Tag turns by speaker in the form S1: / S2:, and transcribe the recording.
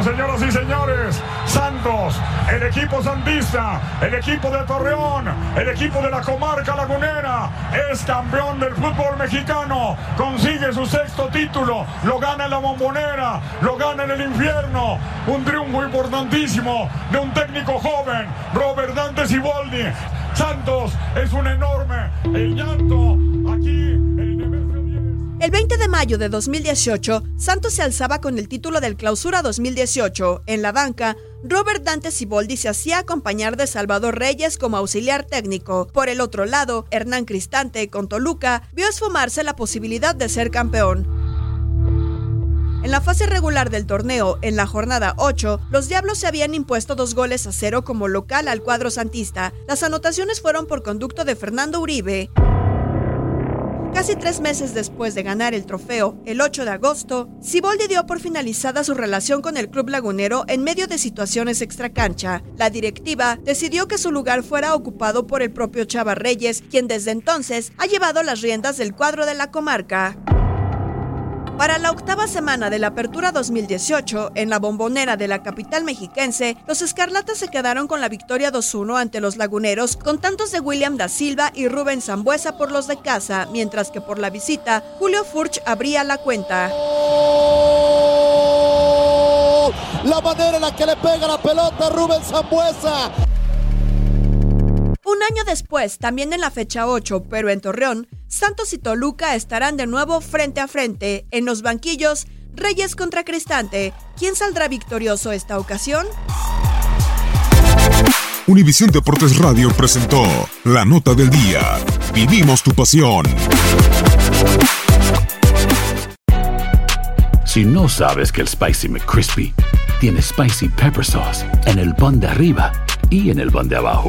S1: Señoras y señores. Santos, el equipo santista, el equipo de Torreón, el equipo de la comarca lagunera, es campeón del fútbol mexicano. Consigue su sexto título, lo gana en la bombonera, lo gana en el infierno. Un triunfo importantísimo de un técnico joven, Robert Dante Siboldi. Santos es un enorme. El llanto aquí. El Nemesio 10.
S2: El 20 de mayo de 2018, Santos se alzaba con el título del Clausura 2018. En la banca, Robert Dante Siboldi se hacía acompañar de Salvador Reyes como auxiliar técnico. Por el otro lado, Hernán Cristante, con Toluca, vio esfumarse la posibilidad de ser campeón. En la fase regular del torneo, en la jornada 8, los Diablos se habían impuesto dos goles a cero como local al cuadro santista. Las anotaciones fueron por conducto de Fernando Uribe. Casi tres meses después de ganar el trofeo, el 8 de agosto, Siboldi dio por finalizada su relación con el club lagunero en medio de situaciones extracancha. La directiva decidió que su lugar fuera ocupado por el propio Chava Reyes, quien desde entonces ha llevado las riendas del cuadro de la comarca. Para la octava semana de la Apertura 2018, en la bombonera de la capital mexiquense, los Escarlatas se quedaron con la victoria 2-1 ante los laguneros, con tantos de William da Silva y Rubén Zambuesa por los de casa, mientras que por la visita, Julio Furch abría la cuenta.
S3: La manera en la que le pega la pelota Rubén Zambuesa.
S2: Un año después, también en la fecha 8, pero en Torreón, Santos y Toluca estarán de nuevo frente a frente. En los banquillos, Reyes contra Cristante. ¿Quién saldrá victorioso esta ocasión?
S4: Univisión Deportes Radio presentó La Nota del Día. Vivimos tu pasión.
S5: Si no sabes que el Spicy McCrispy tiene Spicy Pepper Sauce en el pan de arriba y en el pan de abajo,